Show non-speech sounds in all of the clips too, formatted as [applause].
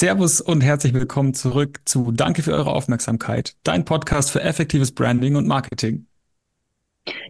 Servus und herzlich willkommen zurück zu Danke für eure Aufmerksamkeit, dein Podcast für effektives Branding und Marketing.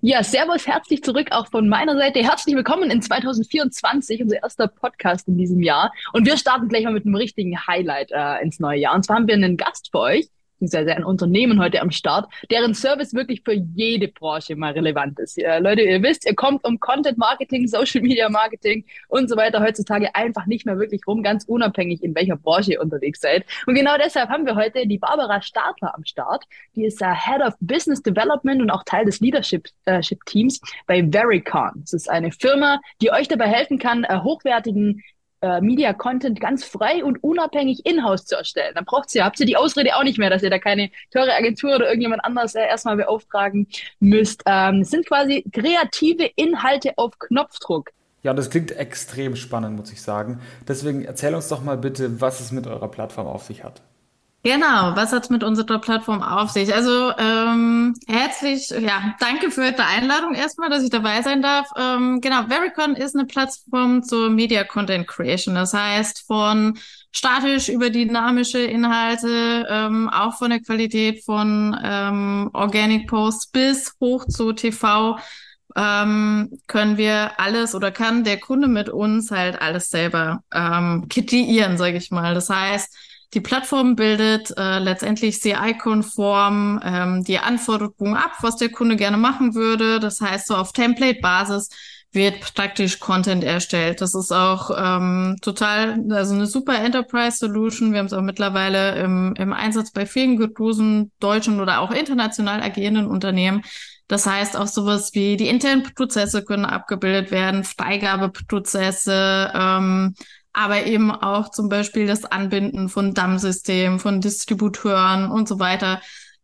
Ja, Servus, herzlich zurück auch von meiner Seite. Herzlich willkommen in 2024, unser erster Podcast in diesem Jahr. Und wir starten gleich mal mit einem richtigen Highlight äh, ins neue Jahr. Und zwar haben wir einen Gast für euch, beziehungsweise ein Unternehmen heute am Start, deren Service wirklich für jede Branche mal relevant ist. Äh, Leute, ihr wisst, ihr kommt um Content Marketing, [laughs] Social Media Marketing und so weiter heutzutage einfach nicht mehr wirklich rum, ganz unabhängig, in welcher Branche ihr unterwegs seid. Und genau deshalb haben wir heute die Barbara Stadler am Start. Die ist äh, Head of Business Development und auch Teil des Leadership äh, Teams bei Vericon. Das ist eine Firma, die euch dabei helfen kann, äh, hochwertigen äh, Media Content ganz frei und unabhängig in-house zu erstellen. Dann braucht ihr, habt ihr die Ausrede auch nicht mehr, dass ihr da keine teure Agentur oder irgendjemand anders äh, erstmal beauftragen müsst. Ähm, es sind quasi kreative Inhalte auf Knopfdruck. Ja, das klingt extrem spannend, muss ich sagen. Deswegen erzähl uns doch mal bitte, was es mit eurer Plattform auf sich hat. Genau, was hat's mit unserer Plattform auf sich? Also ähm, herzlich, ja, danke für die Einladung erstmal, dass ich dabei sein darf. Ähm, genau, Vericon ist eine Plattform zur Media Content Creation. Das heißt, von statisch über dynamische Inhalte, ähm, auch von der Qualität von ähm, Organic Posts bis hoch zu TV ähm, können wir alles oder kann der Kunde mit uns halt alles selber ähm, kreieren, sage ich mal. Das heißt, die Plattform bildet äh, letztendlich CI-konform ähm, die Anforderungen ab, was der Kunde gerne machen würde. Das heißt, so auf Template-Basis wird praktisch Content erstellt. Das ist auch ähm, total, also eine super Enterprise-Solution. Wir haben es auch mittlerweile im, im Einsatz bei vielen großen deutschen oder auch international agierenden Unternehmen. Das heißt, auch sowas wie die internen Prozesse können abgebildet werden, Freigabeprozesse, ähm, aber eben auch zum Beispiel das Anbinden von DAM-Systemen, von Distributeuren und so weiter.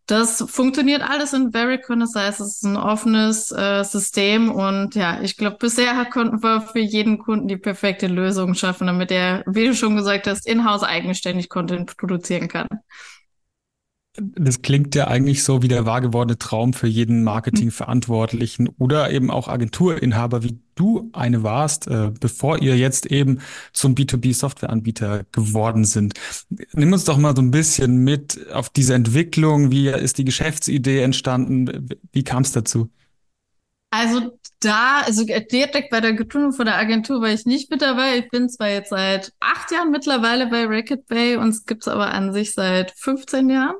Das funktioniert alles in Vericon, das heißt, es ist ein offenes äh, System und ja, ich glaube, bisher konnten wir für jeden Kunden die perfekte Lösung schaffen, damit er, wie du schon gesagt hast, in-house eigenständig Content produzieren kann. Das klingt ja eigentlich so wie der wahr gewordene Traum für jeden Marketingverantwortlichen oder eben auch Agenturinhaber, wie du eine warst, äh, bevor ihr jetzt eben zum B2B-Softwareanbieter geworden sind. Nimm uns doch mal so ein bisschen mit auf diese Entwicklung. Wie ist die Geschäftsidee entstanden? Wie kam es dazu? Also da, also direkt bei der Gründung von der Agentur war ich nicht mit dabei. Ich bin zwar jetzt seit acht Jahren mittlerweile bei Racket Bay, uns gibt's aber an sich seit 15 Jahren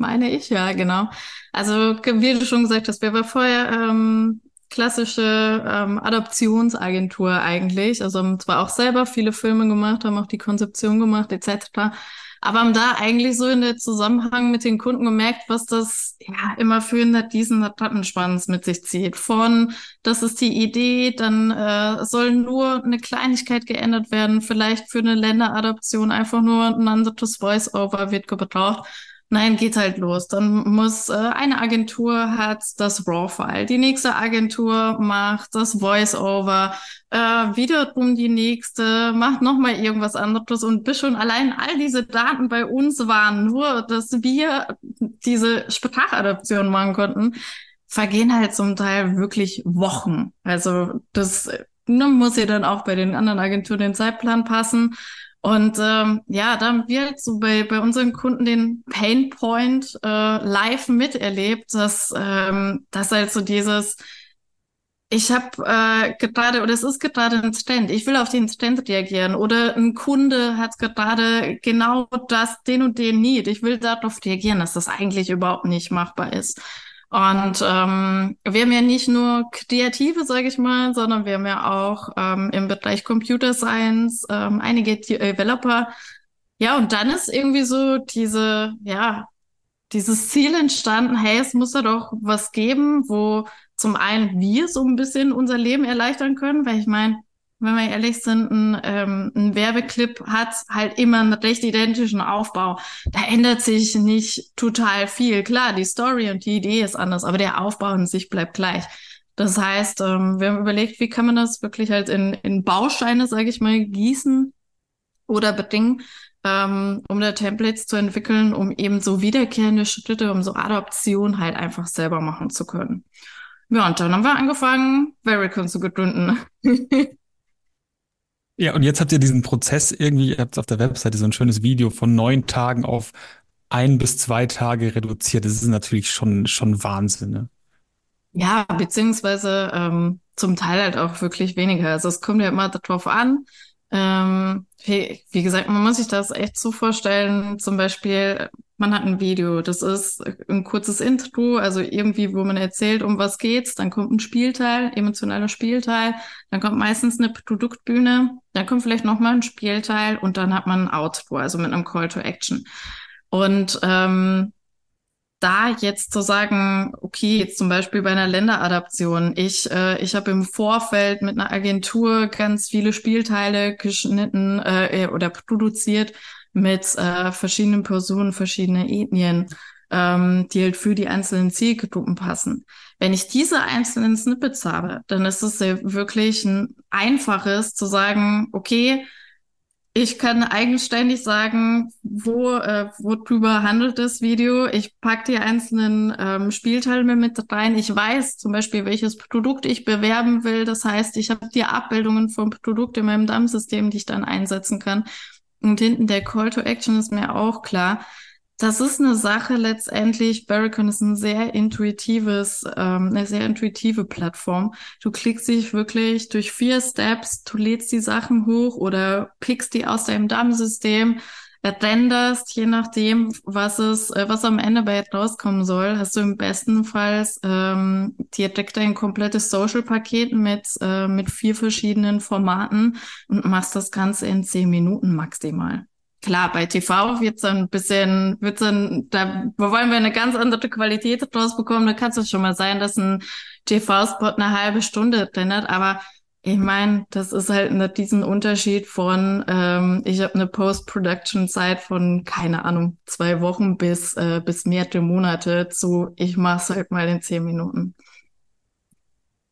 meine ich, ja, genau. Also, wie du schon gesagt hast, wir waren vorher ähm, klassische ähm, Adoptionsagentur eigentlich. Also haben zwar auch selber viele Filme gemacht, haben auch die Konzeption gemacht, etc. Aber haben da eigentlich so in der Zusammenhang mit den Kunden gemerkt, was das ja immer für diesen Rattenschwanz mit sich zieht. Von, das ist die Idee, dann äh, soll nur eine Kleinigkeit geändert werden, vielleicht für eine Länderadoption einfach nur ein anderes Voice-Over wird gebraucht. Nein, geht halt los. Dann muss äh, eine Agentur hat das RAW-File, die nächste Agentur macht das Voice-Over, äh, wiederum die nächste macht nochmal irgendwas anderes und bis schon allein all diese Daten bei uns waren, nur dass wir diese Sprachadaption machen konnten, vergehen halt zum Teil wirklich Wochen. Also das ne, muss ja dann auch bei den anderen Agenturen den Zeitplan passen. Und ähm, ja, da haben wir halt so bei, bei unseren Kunden den Pain Point äh, live miterlebt, dass ähm, das halt so dieses, ich habe äh, gerade, oder es ist gerade ein Stand, ich will auf den Stand reagieren oder ein Kunde hat gerade genau das, den und den Need, ich will darauf reagieren, dass das eigentlich überhaupt nicht machbar ist. Und ähm, wir haben ja nicht nur Kreative, sage ich mal, sondern wir haben ja auch ähm, im Bereich Computer Science ähm, einige Developer. Ja, und dann ist irgendwie so diese, ja, dieses Ziel entstanden, hey, es muss da doch was geben, wo zum einen wir so ein bisschen unser Leben erleichtern können, weil ich meine, wenn wir ehrlich sind, ein, ähm, ein Werbeclip hat halt immer einen recht identischen Aufbau. Da ändert sich nicht total viel. Klar, die Story und die Idee ist anders, aber der Aufbau an sich bleibt gleich. Das heißt, ähm, wir haben überlegt, wie kann man das wirklich halt in, in Bausteine, sage ich mal, gießen oder bedingen, ähm, um da Templates zu entwickeln, um eben so wiederkehrende Schritte, um so Adoption halt einfach selber machen zu können. Ja, und dann haben wir angefangen, Vericon zu gründen. [laughs] Ja, und jetzt habt ihr diesen Prozess irgendwie, ihr habt auf der Webseite so ein schönes Video von neun Tagen auf ein bis zwei Tage reduziert. Das ist natürlich schon, schon Wahnsinn, ne? Ja, beziehungsweise ähm, zum Teil halt auch wirklich weniger. Also es kommt ja immer darauf an. Ähm, wie, wie gesagt, man muss sich das echt so vorstellen. Zum Beispiel, man hat ein Video, das ist ein kurzes Intro, also irgendwie, wo man erzählt, um was geht's. Dann kommt ein Spielteil, emotionaler Spielteil. Dann kommt meistens eine Produktbühne. Dann kommt vielleicht nochmal ein Spielteil und dann hat man ein Outro, also mit einem Call to Action. Und ähm, da jetzt zu sagen, okay, jetzt zum Beispiel bei einer Länderadaption, ich, äh, ich habe im Vorfeld mit einer Agentur ganz viele Spielteile geschnitten äh, oder produziert mit äh, verschiedenen Personen, verschiedene Ethnien, ähm, die halt für die einzelnen Zielgruppen passen. Wenn ich diese einzelnen Snippets habe, dann ist es wirklich ein einfaches zu sagen, okay, ich kann eigenständig sagen, wo, äh, worüber handelt das Video. Ich pack die einzelnen ähm, Spielteile mit rein. Ich weiß zum Beispiel, welches Produkt ich bewerben will. Das heißt, ich habe die Abbildungen vom Produkt in meinem DAM-System, die ich dann einsetzen kann. Und hinten der Call to Action ist mir auch klar. Das ist eine Sache letztendlich. Barricon ist ein sehr intuitives, ähm, eine sehr intuitive Plattform. Du klickst dich wirklich durch vier Steps, du lädst die Sachen hoch oder pickst die aus deinem DAM-System, renderst, je nachdem, was es, äh, was am Ende bei rauskommen soll, hast du im besten Fall ähm, direkt ein komplettes Social-Paket mit, äh, mit vier verschiedenen Formaten und machst das Ganze in zehn Minuten maximal. Klar, bei TV wird's dann ein bisschen, wird's dann, da wollen wir eine ganz andere Qualität draus bekommen. Da kann es schon mal sein, dass ein TV-Spot eine halbe Stunde drin aber ich meine, das ist halt nicht diesen Unterschied von, ähm, ich habe eine Post-Production-Zeit von, keine Ahnung, zwei Wochen bis, äh, bis mehrere Monate zu, ich mach's halt mal in zehn Minuten.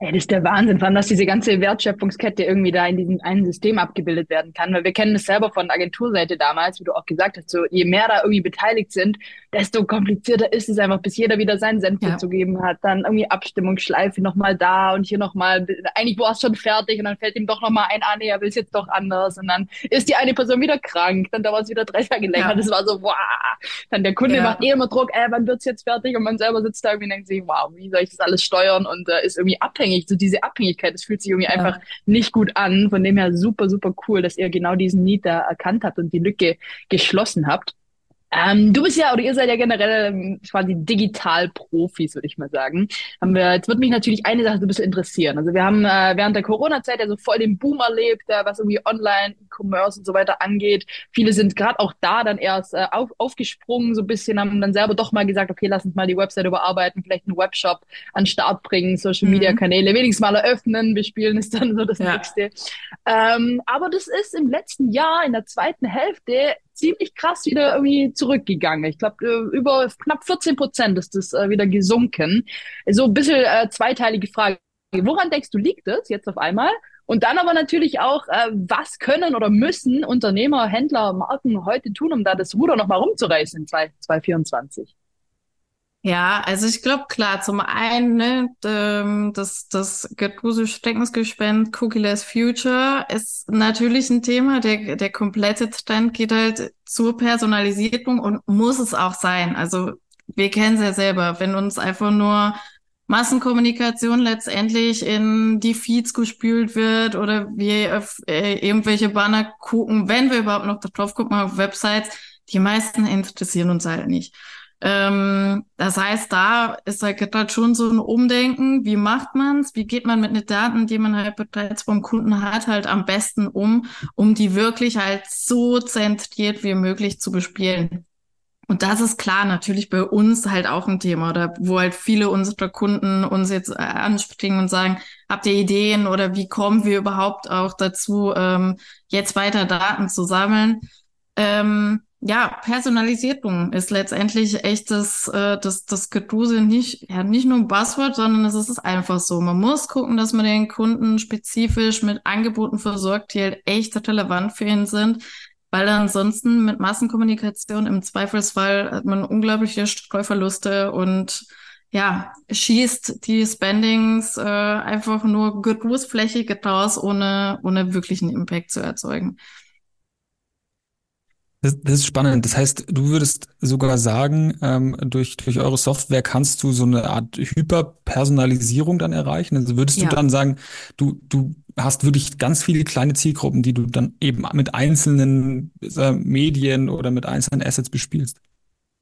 Ey, das ist der Wahnsinn, vor allem, dass diese ganze Wertschöpfungskette irgendwie da in diesem einen System abgebildet werden kann. Weil wir kennen das selber von Agenturseite damals, wie du auch gesagt hast, so je mehr da irgendwie beteiligt sind, desto komplizierter ist es einfach, bis jeder wieder seinen Senf ja. zu geben hat. Dann irgendwie Abstimmungsschleife nochmal da und hier nochmal, eigentlich war es schon fertig und dann fällt ihm doch nochmal ein, ah nee, er will es jetzt doch anders. Und dann ist die eine Person wieder krank, dann dauert es wieder drei Tage länger. Ja. Das war so, wow. Dann der Kunde ja. macht eh immer Druck, ey, wann wird's jetzt fertig? Und man selber sitzt da irgendwie und denkt sich, wow, wie soll ich das alles steuern? Und äh, ist irgendwie abhängig abhängig, so diese Abhängigkeit, das fühlt sich irgendwie ja. einfach nicht gut an. Von dem her super, super cool, dass ihr genau diesen Need da erkannt habt und die Lücke geschlossen habt. Ähm, du bist ja, oder ihr seid ja generell ähm, quasi Digital-Profis, würde ich mal sagen. Haben wir, jetzt wird mich natürlich eine Sache so ein bisschen interessieren. Also wir haben äh, während der Corona-Zeit ja so voll den Boom erlebt, äh, was irgendwie Online, E-Commerce und so weiter angeht. Viele sind gerade auch da dann erst äh, auf, aufgesprungen, so ein bisschen, haben dann selber doch mal gesagt, okay, lass uns mal die Website überarbeiten, vielleicht einen Webshop an Start bringen, Social-Media-Kanäle mhm. wenigstens mal eröffnen, bespielen ist dann so das ja. Nächste. Ähm, aber das ist im letzten Jahr, in der zweiten Hälfte, ziemlich krass wieder irgendwie zurückgegangen. Ich glaube, äh, über knapp 14 Prozent ist das äh, wieder gesunken. So ein bisschen äh, zweiteilige Frage. Woran denkst du, liegt es jetzt auf einmal? Und dann aber natürlich auch, äh, was können oder müssen Unternehmer, Händler, Marken heute tun, um da das Ruder nochmal rumzureißen in 2024? Ja, also ich glaube klar, zum einen, ne, ähm, das, das Gertruse Steckensgespenst Cookie-less Future ist natürlich ein Thema. Der, der komplette Trend geht halt zur Personalisierung und muss es auch sein. Also wir kennen es ja selber, wenn uns einfach nur Massenkommunikation letztendlich in die Feeds gespült wird oder wir auf äh, irgendwelche Banner gucken, wenn wir überhaupt noch drauf gucken auf Websites, die meisten interessieren uns halt nicht. Ähm, das heißt, da ist halt, halt schon so ein Umdenken. Wie macht man's? Wie geht man mit den Daten, die man halt bereits vom Kunden hat, halt am besten um, um die wirklich halt so zentriert wie möglich zu bespielen? Und das ist klar natürlich bei uns halt auch ein Thema, oder wo halt viele unserer Kunden uns jetzt äh, anspringen und sagen, habt ihr Ideen oder wie kommen wir überhaupt auch dazu, ähm, jetzt weiter Daten zu sammeln? Ähm, ja, Personalisierung ist letztendlich echt das, äh, das, das Geduse nicht, ja, nicht nur ein Buzzword, sondern es ist einfach so. Man muss gucken, dass man den Kunden spezifisch mit Angeboten versorgt, die halt echt relevant für ihn sind, weil ansonsten mit Massenkommunikation im Zweifelsfall hat man unglaubliche Streuverluste und ja, schießt die Spendings äh, einfach nur großflächig raus, ohne, ohne wirklichen Impact zu erzeugen. Das, das ist spannend. Das heißt, du würdest sogar sagen, ähm, durch, durch eure Software kannst du so eine Art Hyperpersonalisierung dann erreichen. Also würdest ja. du dann sagen, du, du hast wirklich ganz viele kleine Zielgruppen, die du dann eben mit einzelnen äh, Medien oder mit einzelnen Assets bespielst?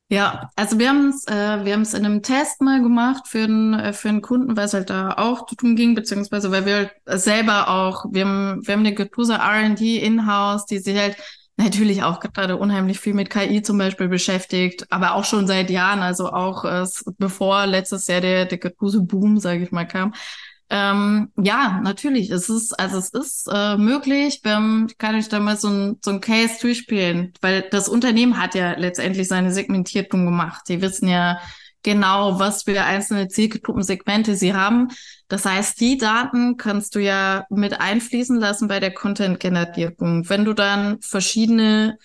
Ja, also wir haben es äh, wir haben es in einem Test mal gemacht für einen äh, für einen Kunden, weil es halt da auch tun ging, beziehungsweise weil wir halt selber auch, wir haben wir haben eine Getusa R&D in-house, die sich halt natürlich auch gerade unheimlich viel mit KI zum Beispiel beschäftigt, aber auch schon seit Jahren, also auch äh, bevor letztes Jahr der, der Boom, sage ich mal, kam. Ähm, ja, natürlich, es ist, also es ist äh, möglich, wenn, kann ich da mal so ein, so ein Case durchspielen, weil das Unternehmen hat ja letztendlich seine Segmentierung gemacht. Die wissen ja, genau, was für einzelne Zielgruppensegmente sie haben. Das heißt, die Daten kannst du ja mit einfließen lassen bei der Content-Generierung. Wenn du dann verschiedene,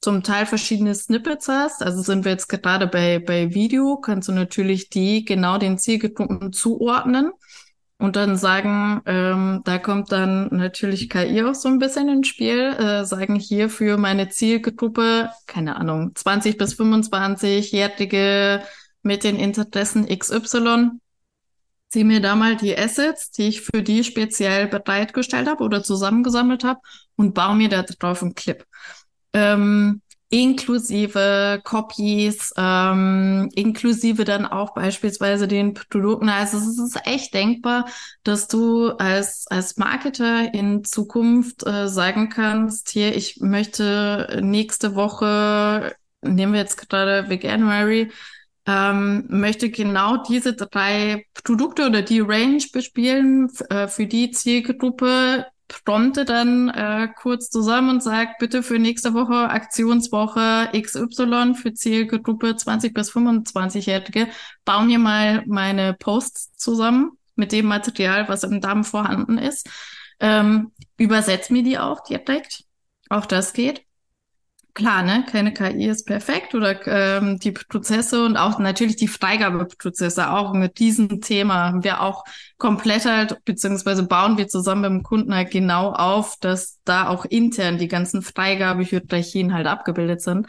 zum Teil verschiedene Snippets hast, also sind wir jetzt gerade bei, bei Video, kannst du natürlich die genau den Zielgruppen zuordnen und dann sagen, ähm, da kommt dann natürlich KI auch so ein bisschen ins Spiel, äh, sagen hier für meine Zielgruppe, keine Ahnung, 20 bis 25-jährige mit den Interessen XY, zieh mir da mal die Assets, die ich für die speziell bereitgestellt habe oder zusammengesammelt habe und baue mir da drauf einen Clip. Ähm, inklusive Copies, ähm, inklusive dann auch beispielsweise den Produkten. Also es ist echt denkbar, dass du als, als Marketer in Zukunft äh, sagen kannst, hier, ich möchte nächste Woche, nehmen wir jetzt gerade Veganuary, ähm, möchte genau diese drei Produkte oder die Range bespielen äh, für die Zielgruppe, prompte dann äh, kurz zusammen und sagt, bitte für nächste Woche Aktionswoche XY für Zielgruppe 20 bis 25-Jährige, bau mir mal meine Posts zusammen mit dem Material, was im Damm vorhanden ist. Ähm, übersetzt mir die auch direkt. Auch das geht klar, ne, keine KI ist perfekt oder ähm, die Prozesse und auch natürlich die Freigabeprozesse, auch mit diesem Thema haben wir auch komplett halt, beziehungsweise bauen wir zusammen mit dem Kunden halt genau auf, dass da auch intern die ganzen Freigabehierarchien halt abgebildet sind.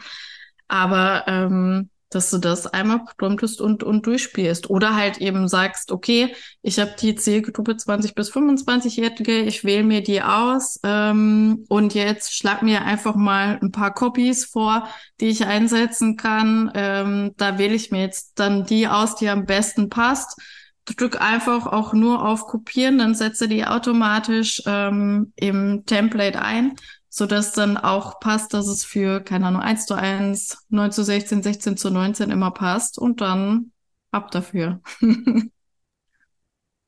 Aber ähm, dass du das einmal promptest und, und durchspielst. Oder halt eben sagst, okay, ich habe die Zielgruppe 20 bis 25-Jährige, ich wähle mir die aus ähm, und jetzt schlag mir einfach mal ein paar Copies vor, die ich einsetzen kann. Ähm, da wähle ich mir jetzt dann die aus, die am besten passt. Drück einfach auch nur auf Kopieren, dann setze die automatisch ähm, im Template ein so dass dann auch passt, dass es für, keine Ahnung, 1 zu 1, 9 zu 16, 16 zu 19 immer passt und dann ab dafür. [laughs]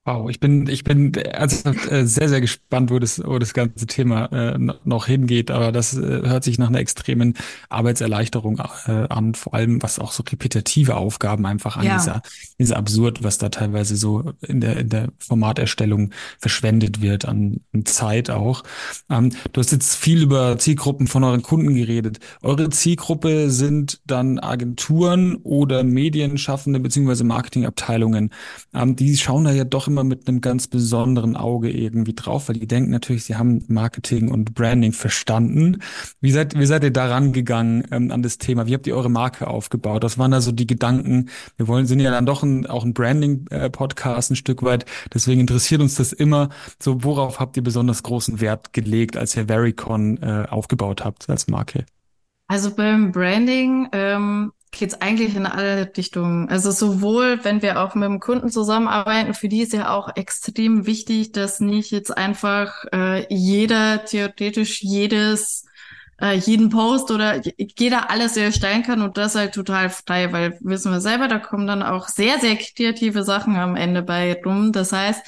Wow, ich bin, ich bin also äh, sehr, sehr gespannt, wo das, wo das ganze Thema äh, noch hingeht. Aber das äh, hört sich nach einer extremen Arbeitserleichterung an, vor allem was auch so repetitive Aufgaben einfach an. Ja. Dieser, dieser absurd, was da teilweise so in der, in der Formaterstellung verschwendet wird an, an Zeit auch. Ähm, du hast jetzt viel über Zielgruppen von euren Kunden geredet. Eure Zielgruppe sind dann Agenturen oder Medienschaffende beziehungsweise Marketingabteilungen. Ähm, die schauen da ja doch immer mit einem ganz besonderen Auge irgendwie drauf, weil die denken natürlich, sie haben Marketing und Branding verstanden. Wie seid, wie seid ihr daran gegangen ähm, an das Thema? Wie habt ihr eure Marke aufgebaut? Was waren da so die Gedanken? Wir wollen, sind ja dann doch ein, auch ein Branding-Podcast ein Stück weit. Deswegen interessiert uns das immer. So, worauf habt ihr besonders großen Wert gelegt, als ihr Vericon äh, aufgebaut habt als Marke? Also beim Branding ähm, geht's eigentlich in alle Richtungen. Also sowohl, wenn wir auch mit dem Kunden zusammenarbeiten, für die ist ja auch extrem wichtig, dass nicht jetzt einfach äh, jeder theoretisch jedes äh, jeden Post oder jeder alles erstellen kann und das halt total frei, weil wissen wir selber, da kommen dann auch sehr, sehr kreative Sachen am Ende bei rum. Das heißt,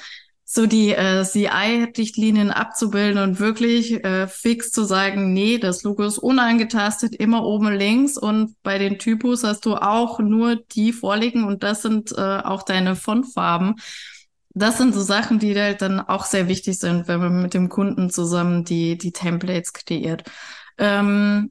so die äh, CI-Richtlinien abzubilden und wirklich äh, fix zu sagen, nee, das Logo ist unangetastet, immer oben links und bei den Typos hast du auch nur die vorliegen und das sind äh, auch deine Fontfarben. Das sind so Sachen, die halt dann auch sehr wichtig sind, wenn man mit dem Kunden zusammen die, die Templates kreiert. Ähm,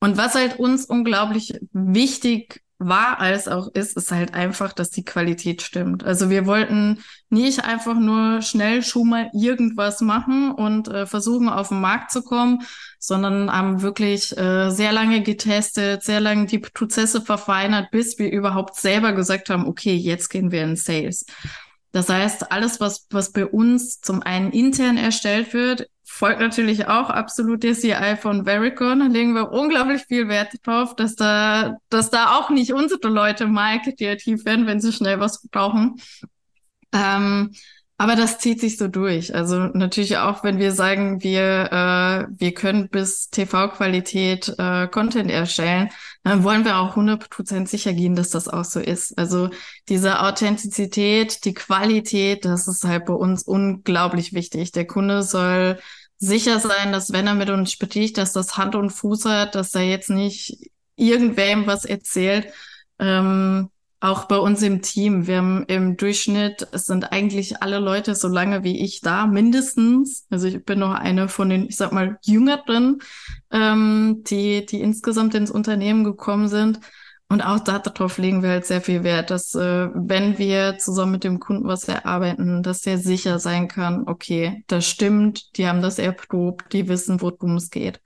und was halt uns unglaublich wichtig war als auch ist, ist halt einfach, dass die Qualität stimmt. Also wir wollten nicht einfach nur schnell schon mal irgendwas machen und äh, versuchen auf den Markt zu kommen, sondern haben wirklich äh, sehr lange getestet, sehr lange die Prozesse verfeinert, bis wir überhaupt selber gesagt haben, okay, jetzt gehen wir in Sales. Das heißt, alles, was, was bei uns zum einen intern erstellt wird, folgt natürlich auch absolut der CI von Vericon. Da legen wir unglaublich viel Wert drauf, dass da, dass da auch nicht unsere Leute mal kreativ werden, wenn sie schnell was brauchen. Ähm, aber das zieht sich so durch. Also natürlich auch, wenn wir sagen, wir, äh, wir können bis TV-Qualität äh, Content erstellen, dann wollen wir auch 100% sicher gehen, dass das auch so ist. Also diese Authentizität, die Qualität, das ist halt bei uns unglaublich wichtig. Der Kunde soll sicher sein, dass wenn er mit uns spricht, dass das Hand und Fuß hat, dass er jetzt nicht irgendwem was erzählt. Ähm, auch bei uns im Team. Wir haben im Durchschnitt, es sind eigentlich alle Leute so lange wie ich da, mindestens. Also ich bin noch eine von den, ich sag mal, jüngeren, ähm, die, die insgesamt ins Unternehmen gekommen sind. Und auch darauf legen wir halt sehr viel Wert, dass äh, wenn wir zusammen mit dem Kunden was erarbeiten, dass der sicher sein kann, okay, das stimmt, die haben das erprobt, die wissen, worum es geht.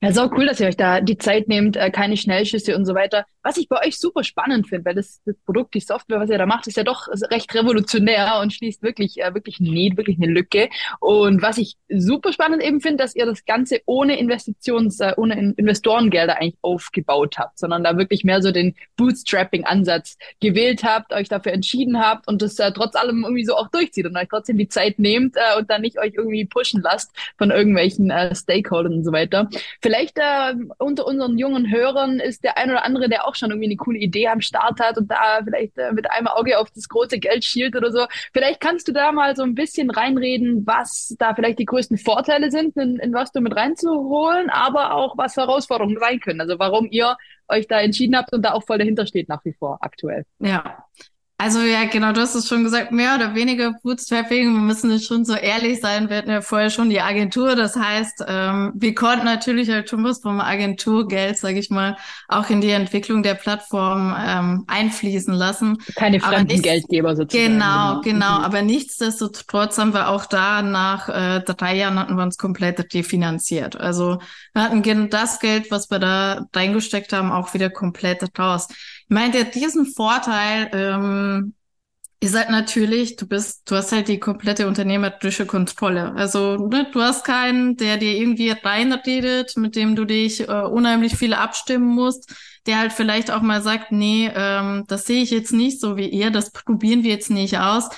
Ja, so cool, dass ihr euch da die Zeit nehmt, äh, keine Schnellschüsse und so weiter. Was ich bei euch super spannend finde, weil das, das Produkt, die Software, was ihr da macht, ist ja doch recht revolutionär und schließt wirklich, äh, wirklich nie, wirklich eine Lücke. Und was ich super spannend eben finde, dass ihr das Ganze ohne Investitions, äh, ohne Investorengelder eigentlich aufgebaut habt, sondern da wirklich mehr so den Bootstrapping-Ansatz gewählt habt, euch dafür entschieden habt und das äh, trotz allem irgendwie so auch durchzieht und euch trotzdem die Zeit nehmt äh, und dann nicht euch irgendwie pushen lasst von irgendwelchen äh, Stakeholdern und so weiter. Vielleicht äh, unter unseren jungen Hörern ist der ein oder andere, der auch auch schon irgendwie eine coole Idee am Start hat und da vielleicht äh, mit einem Auge auf das große Geld schielt oder so. Vielleicht kannst du da mal so ein bisschen reinreden, was da vielleicht die größten Vorteile sind, in, in was du mit reinzuholen, aber auch was Herausforderungen sein können. Also warum ihr euch da entschieden habt und da auch voll dahinter steht nach wie vor aktuell. Ja, also ja, genau, du hast es schon gesagt, mehr oder weniger Bootstrapping. Wir müssen jetzt schon so ehrlich sein. Wir hatten ja vorher schon die Agentur. Das heißt, ähm, wir konnten natürlich halt schon was vom Agenturgeld, sage ich mal, auch in die Entwicklung der Plattform ähm, einfließen lassen. Keine fremden nicht, Geldgeber sozusagen. Genau, genau, genau. Mhm. Aber nichtsdestotrotz haben wir auch da nach äh, drei Jahren hatten wir uns komplett definanziert. Also wir hatten das Geld, was wir da reingesteckt haben, auch wieder komplett raus meint er diesen Vorteil, ähm, ist halt natürlich, du bist, du hast halt die komplette unternehmerische Kontrolle. Also ne, du hast keinen, der dir irgendwie reinredet, mit dem du dich äh, unheimlich viel abstimmen musst, der halt vielleicht auch mal sagt, nee, ähm, das sehe ich jetzt nicht so wie ihr, das probieren wir jetzt nicht aus.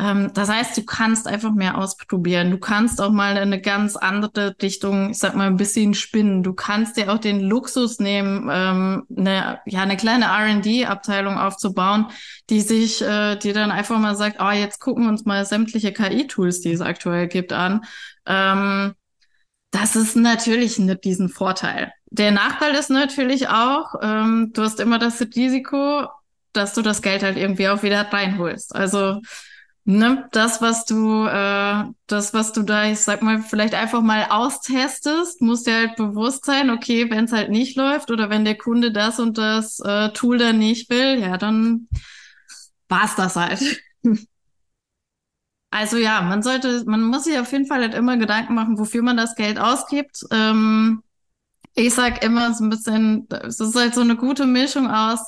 Ähm, das heißt, du kannst einfach mehr ausprobieren. Du kannst auch mal in eine ganz andere Richtung, ich sag mal, ein bisschen spinnen. Du kannst dir auch den Luxus nehmen, ähm, eine, ja, eine kleine R&D-Abteilung aufzubauen, die sich, äh, die dann einfach mal sagt, oh, jetzt gucken wir uns mal sämtliche KI-Tools, die es aktuell gibt, an. Ähm, das ist natürlich nicht diesen Vorteil. Der Nachteil ist natürlich auch, ähm, du hast immer das Risiko, dass du das Geld halt irgendwie auch wieder reinholst. Also ne, das, was du, äh, das, was du da, ich sag mal, vielleicht einfach mal austestest, muss dir halt bewusst sein, okay, wenn es halt nicht läuft oder wenn der Kunde das und das äh, Tool dann nicht will, ja, dann war's das halt. [laughs] Also ja, man sollte, man muss sich auf jeden Fall halt immer Gedanken machen, wofür man das Geld ausgibt. Ähm, ich sag immer so ein bisschen, es ist halt so eine gute Mischung aus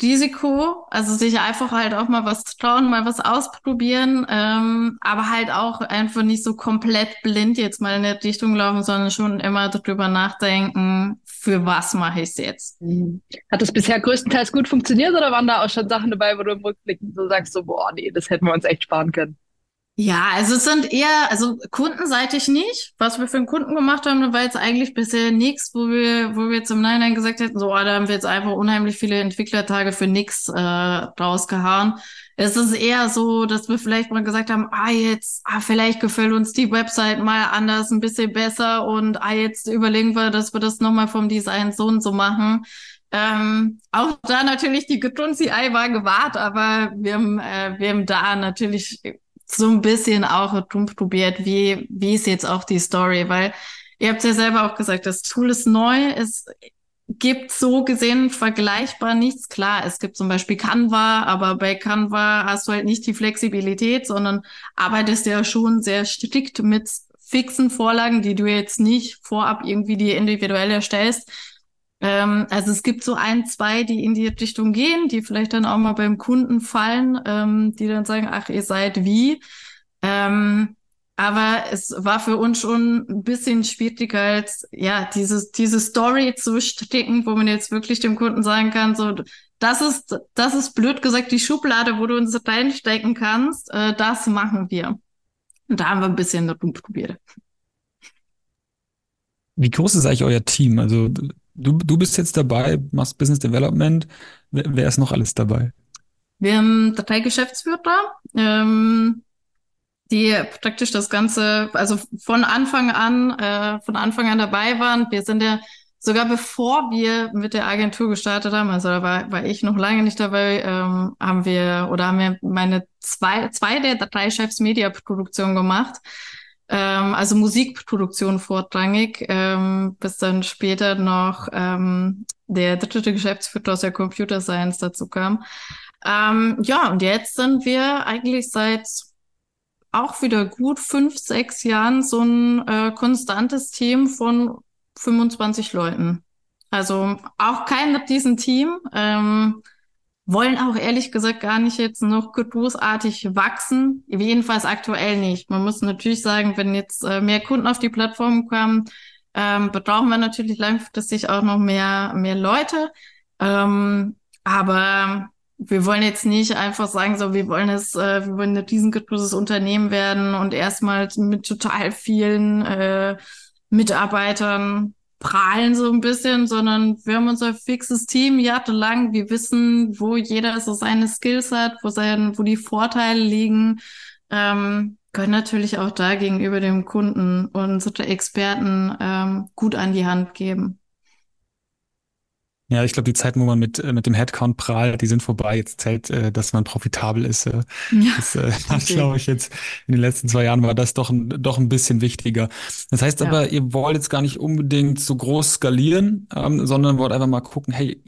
Risiko, also sich einfach halt auch mal was trauen, mal was ausprobieren, ähm, aber halt auch einfach nicht so komplett blind jetzt mal in der Richtung laufen, sondern schon immer darüber nachdenken, für was mache ich es jetzt. Mhm. Hat das bisher größtenteils gut funktioniert oder waren da auch schon Sachen dabei, wo du im Rückblick so sagst, so, boah, nee, das hätten wir uns echt sparen können? Ja, also es sind eher, also kundenseitig nicht. Was wir für einen Kunden gemacht haben, war jetzt eigentlich bisher nichts, wo wir, wo wir jetzt im Nachhinein gesagt hätten, so, oh, da haben wir jetzt einfach unheimlich viele Entwicklertage für nichts äh, rausgehauen. Es ist eher so, dass wir vielleicht mal gesagt haben, ah, jetzt, ah, vielleicht gefällt uns die Website mal anders, ein bisschen besser und ah, jetzt überlegen wir, dass wir das nochmal vom Design so und so machen. Ähm, auch da natürlich die CI war gewahrt, aber wir haben, äh, wir haben da natürlich so ein bisschen auch probiert, wie, wie ist jetzt auch die Story, weil ihr habt ja selber auch gesagt, das Tool ist neu, ist gibt so gesehen vergleichbar nichts. Klar, es gibt zum Beispiel Canva, aber bei Canva hast du halt nicht die Flexibilität, sondern arbeitest ja schon sehr strikt mit fixen Vorlagen, die du jetzt nicht vorab irgendwie die individuell erstellst. Ähm, also es gibt so ein, zwei, die in die Richtung gehen, die vielleicht dann auch mal beim Kunden fallen, ähm, die dann sagen, ach, ihr seid wie. Ähm, aber es war für uns schon ein bisschen schwieriger als, ja, dieses, diese Story zu stricken, wo man jetzt wirklich dem Kunden sagen kann, so, das ist, das ist blöd gesagt die Schublade, wo du uns reinstecken kannst, äh, das machen wir. Und da haben wir ein bisschen probiert. Wie groß ist eigentlich euer Team? Also du, du bist jetzt dabei, machst Business Development. Wer, wer ist noch alles dabei? Wir haben drei Geschäftsführer. Ähm, die praktisch das Ganze, also von Anfang an, äh, von Anfang an dabei waren. Wir sind ja sogar bevor wir mit der Agentur gestartet haben, also da war, war ich noch lange nicht dabei, ähm, haben wir oder haben wir meine zwei, zwei der drei Chefs Mediaproduktion gemacht. Ähm, also Musikproduktion vorrangig, ähm, bis dann später noch ähm, der dritte Geschäftsführer aus der Computer Science dazu kam. Ähm, ja, und jetzt sind wir eigentlich seit auch wieder gut fünf, sechs Jahren so ein äh, konstantes Team von 25 Leuten. Also auch kein diesen Team. Ähm, wollen auch ehrlich gesagt gar nicht jetzt noch großartig wachsen. Jedenfalls aktuell nicht. Man muss natürlich sagen, wenn jetzt äh, mehr Kunden auf die Plattform kommen, ähm, brauchen wir natürlich langfristig auch noch mehr, mehr Leute. Ähm, aber wir wollen jetzt nicht einfach sagen, so, wir wollen es, äh, wir wollen ein riesengroßes Unternehmen werden und erstmal mit total vielen äh, Mitarbeitern prahlen so ein bisschen, sondern wir haben unser fixes Team jahrelang. Wir wissen, wo jeder so seine Skills hat, wo sein, wo die Vorteile liegen. Ähm, können natürlich auch da gegenüber dem Kunden unsere Experten ähm, gut an die Hand geben. Ja, ich glaube, die Zeiten, wo man mit, äh, mit dem Headcount prahlt, die sind vorbei. Jetzt zählt, äh, dass man profitabel ist. Äh, ja, das, äh, [laughs] das [laughs] glaube ich jetzt in den letzten zwei Jahren war das doch ein, doch ein bisschen wichtiger. Das heißt ja. aber, ihr wollt jetzt gar nicht unbedingt so groß skalieren, ähm, sondern wollt einfach mal gucken, hey,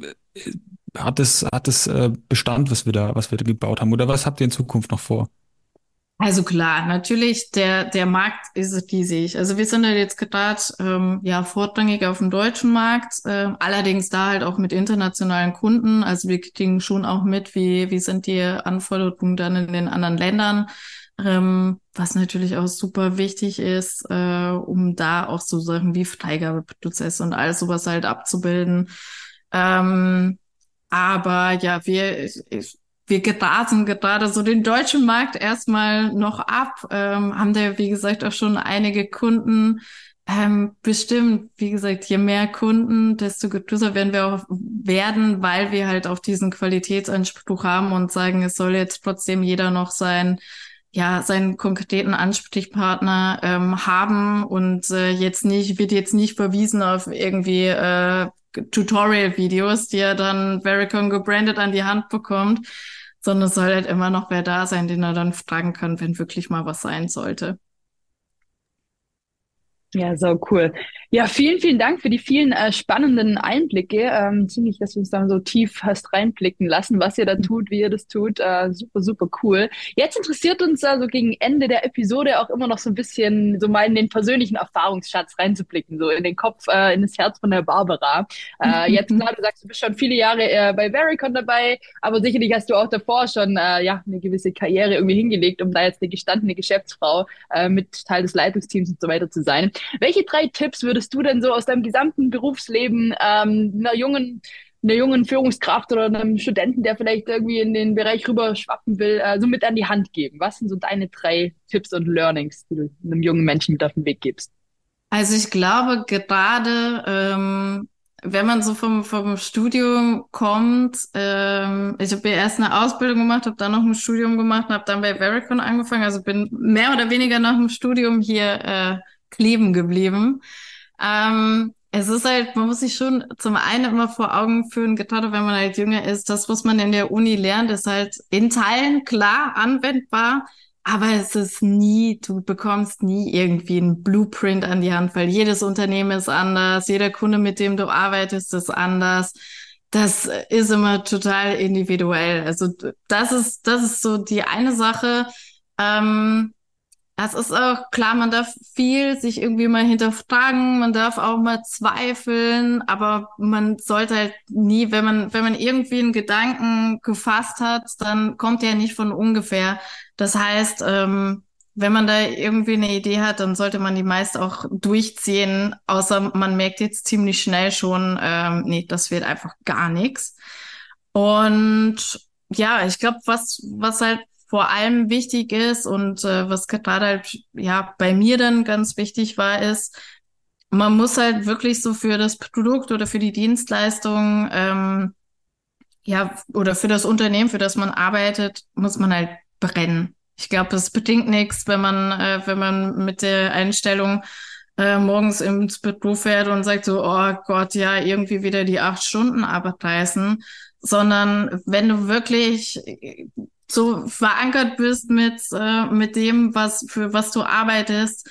hat es, hat es Bestand, was wir da, was wir da gebaut haben? Oder was habt ihr in Zukunft noch vor? Also klar, natürlich, der, der Markt ist riesig. Also wir sind ja jetzt gerade ähm, ja vorrangig auf dem deutschen Markt, äh, allerdings da halt auch mit internationalen Kunden. Also wir kriegen schon auch mit, wie, wie sind die Anforderungen dann in den anderen Ländern, ähm, was natürlich auch super wichtig ist, äh, um da auch so Sachen wie Freigabeprozesse und all sowas halt abzubilden. Ähm, aber ja, wir, ich, wir grasen gerade so den deutschen Markt erstmal noch ab, ähm, haben da, wie gesagt, auch schon einige Kunden. Ähm, bestimmt, wie gesagt, je mehr Kunden, desto größer werden wir auch werden, weil wir halt auch diesen Qualitätsanspruch haben und sagen, es soll jetzt trotzdem jeder noch sein, ja, seinen konkreten Ansprechpartner ähm, haben und äh, jetzt nicht, wird jetzt nicht verwiesen auf irgendwie äh, Tutorial-Videos, die er dann Vericon gebrandet an die Hand bekommt, sondern es soll halt immer noch wer da sein, den er dann fragen kann, wenn wirklich mal was sein sollte. Ja, so cool. Ja, vielen, vielen Dank für die vielen äh, spannenden Einblicke. Ähm, ziemlich, dass du uns da so tief hast reinblicken lassen, was ihr da tut, wie ihr das tut. Äh, super, super cool. Jetzt interessiert uns also gegen Ende der Episode auch immer noch so ein bisschen so mal in den persönlichen Erfahrungsschatz reinzublicken, so in den Kopf, äh, in das Herz von der Barbara. Äh, [laughs] jetzt klar, du sagst, du bist schon viele Jahre äh, bei Vericon dabei, aber sicherlich hast du auch davor schon äh, ja eine gewisse Karriere irgendwie hingelegt, um da jetzt eine gestandene Geschäftsfrau äh, mit Teil des Leitungsteams und so weiter zu sein. Welche drei Tipps würdest du denn so aus deinem gesamten Berufsleben ähm, einer jungen einer jungen Führungskraft oder einem Studenten, der vielleicht irgendwie in den Bereich rüber schwappen will, äh, so mit an die Hand geben? Was sind so deine drei Tipps und Learnings, die du einem jungen Menschen mit auf den Weg gibst? Also ich glaube, gerade ähm, wenn man so vom, vom Studium kommt, ähm, ich habe ja erst eine Ausbildung gemacht, habe dann noch ein Studium gemacht, habe dann bei Vericon angefangen, also bin mehr oder weniger nach dem Studium hier äh, kleben geblieben. Ähm, es ist halt, man muss sich schon zum einen immer vor Augen führen, gerade wenn man halt jünger ist, das, was man in der Uni lernt, ist halt in Teilen klar anwendbar, aber es ist nie, du bekommst nie irgendwie einen Blueprint an die Hand, weil jedes Unternehmen ist anders, jeder Kunde, mit dem du arbeitest, ist anders. Das ist immer total individuell. Also das ist, das ist so die eine Sache. Ähm, das ist auch klar, man darf viel sich irgendwie mal hinterfragen, man darf auch mal zweifeln, aber man sollte halt nie, wenn man, wenn man irgendwie einen Gedanken gefasst hat, dann kommt der nicht von ungefähr. Das heißt, ähm, wenn man da irgendwie eine Idee hat, dann sollte man die meist auch durchziehen, außer man merkt jetzt ziemlich schnell schon, ähm, nee, das wird einfach gar nichts. Und ja, ich glaube, was, was halt vor allem wichtig ist und äh, was gerade halt ja bei mir dann ganz wichtig war, ist, man muss halt wirklich so für das Produkt oder für die Dienstleistung ähm, ja oder für das Unternehmen, für das man arbeitet, muss man halt brennen. Ich glaube, es bedingt nichts, wenn man äh, wenn man mit der Einstellung äh, morgens ins Büro fährt und sagt so, oh Gott, ja, irgendwie wieder die acht Stunden Arbeit reißen, sondern wenn du wirklich so verankert bist mit, äh, mit dem, was, für was du arbeitest,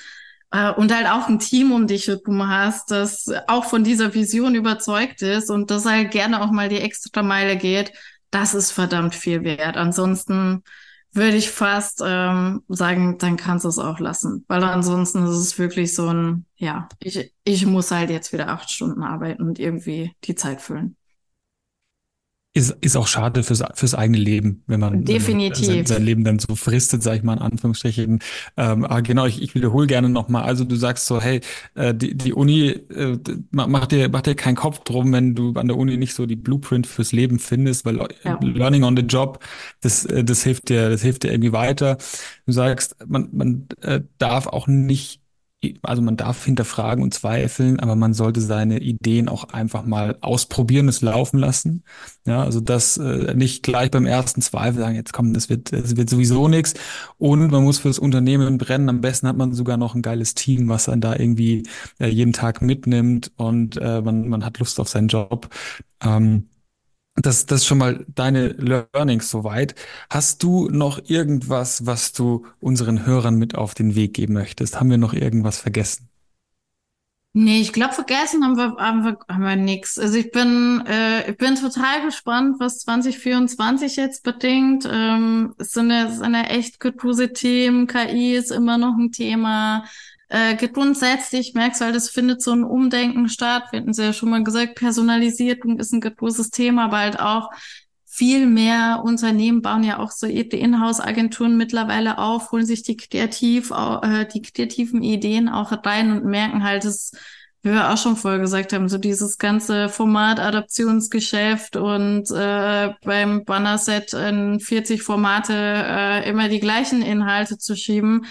äh, und halt auch ein Team um dich herum hast, das auch von dieser Vision überzeugt ist und das halt gerne auch mal die extra Meile geht, das ist verdammt viel wert. Ansonsten würde ich fast ähm, sagen, dann kannst du es auch lassen. Weil ansonsten ist es wirklich so ein, ja, ich, ich muss halt jetzt wieder acht Stunden arbeiten und irgendwie die Zeit füllen ist, ist auch schade fürs, fürs eigene Leben, wenn man, Definitiv. Sein, sein, Leben dann so fristet, sage ich mal in Anführungsstrichen. Ähm, aber genau, ich, ich wiederhole gerne nochmal. Also du sagst so, hey, äh, die, die Uni, äh, mach dir, mach dir keinen Kopf drum, wenn du an der Uni nicht so die Blueprint fürs Leben findest, weil ja. Learning on the Job, das, äh, das hilft dir, das hilft dir irgendwie weiter. Du sagst, man, man äh, darf auch nicht also man darf hinterfragen und zweifeln, aber man sollte seine Ideen auch einfach mal ausprobieren, es laufen lassen. Ja, also das äh, nicht gleich beim ersten Zweifel sagen, jetzt kommt, das wird, das wird sowieso nichts. Und man muss fürs Unternehmen brennen. Am besten hat man sogar noch ein geiles Team, was dann da irgendwie äh, jeden Tag mitnimmt und äh, man, man hat Lust auf seinen Job. Ähm, das, das schon mal deine Learnings soweit. Hast du noch irgendwas, was du unseren Hörern mit auf den Weg geben möchtest? Haben wir noch irgendwas vergessen? Nee, ich glaube, vergessen haben wir, haben wir, haben wir nichts. Also ich bin, äh, ich bin total gespannt, was 2024 jetzt bedingt. Ähm, es sind ja, es sind ja echt Themen. KI ist immer noch ein Thema. Äh, grundsätzlich merkst du halt, es findet so ein Umdenken statt. Wir hatten es ja schon mal gesagt, Personalisierung ist ein großes Thema, aber halt auch viel mehr Unternehmen bauen ja auch so Inhouse-Agenturen mittlerweile auf, holen sich die kreativ, äh, die kreativen Ideen auch rein und merken halt, es wie wir auch schon vorher gesagt haben, so dieses ganze Format-Adaptionsgeschäft und äh, beim Bannerset in 40 Formate äh, immer die gleichen Inhalte zu schieben,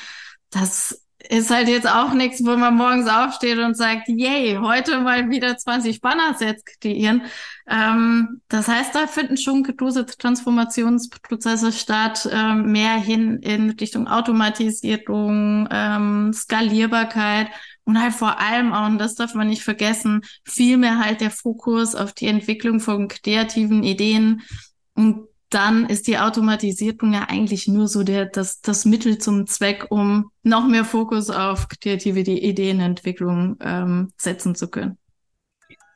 das ist halt jetzt auch nichts, wo man morgens aufsteht und sagt, yay, heute mal wieder 20 Bannersets kreieren. Ähm, das heißt, da finden schon gedosete Transformationsprozesse statt, ähm, mehr hin in Richtung Automatisierung, ähm, Skalierbarkeit und halt vor allem auch, und das darf man nicht vergessen, viel mehr halt der Fokus auf die Entwicklung von kreativen Ideen und dann ist die Automatisierung ja eigentlich nur so der, das, das Mittel zum Zweck, um noch mehr Fokus auf kreative Ideenentwicklung ähm, setzen zu können.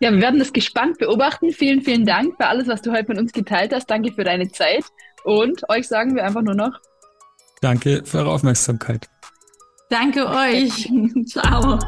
Ja, wir werden das gespannt beobachten. Vielen, vielen Dank für alles, was du heute mit uns geteilt hast. Danke für deine Zeit. Und euch sagen wir einfach nur noch. Danke für eure Aufmerksamkeit. Danke euch. [laughs] Ciao.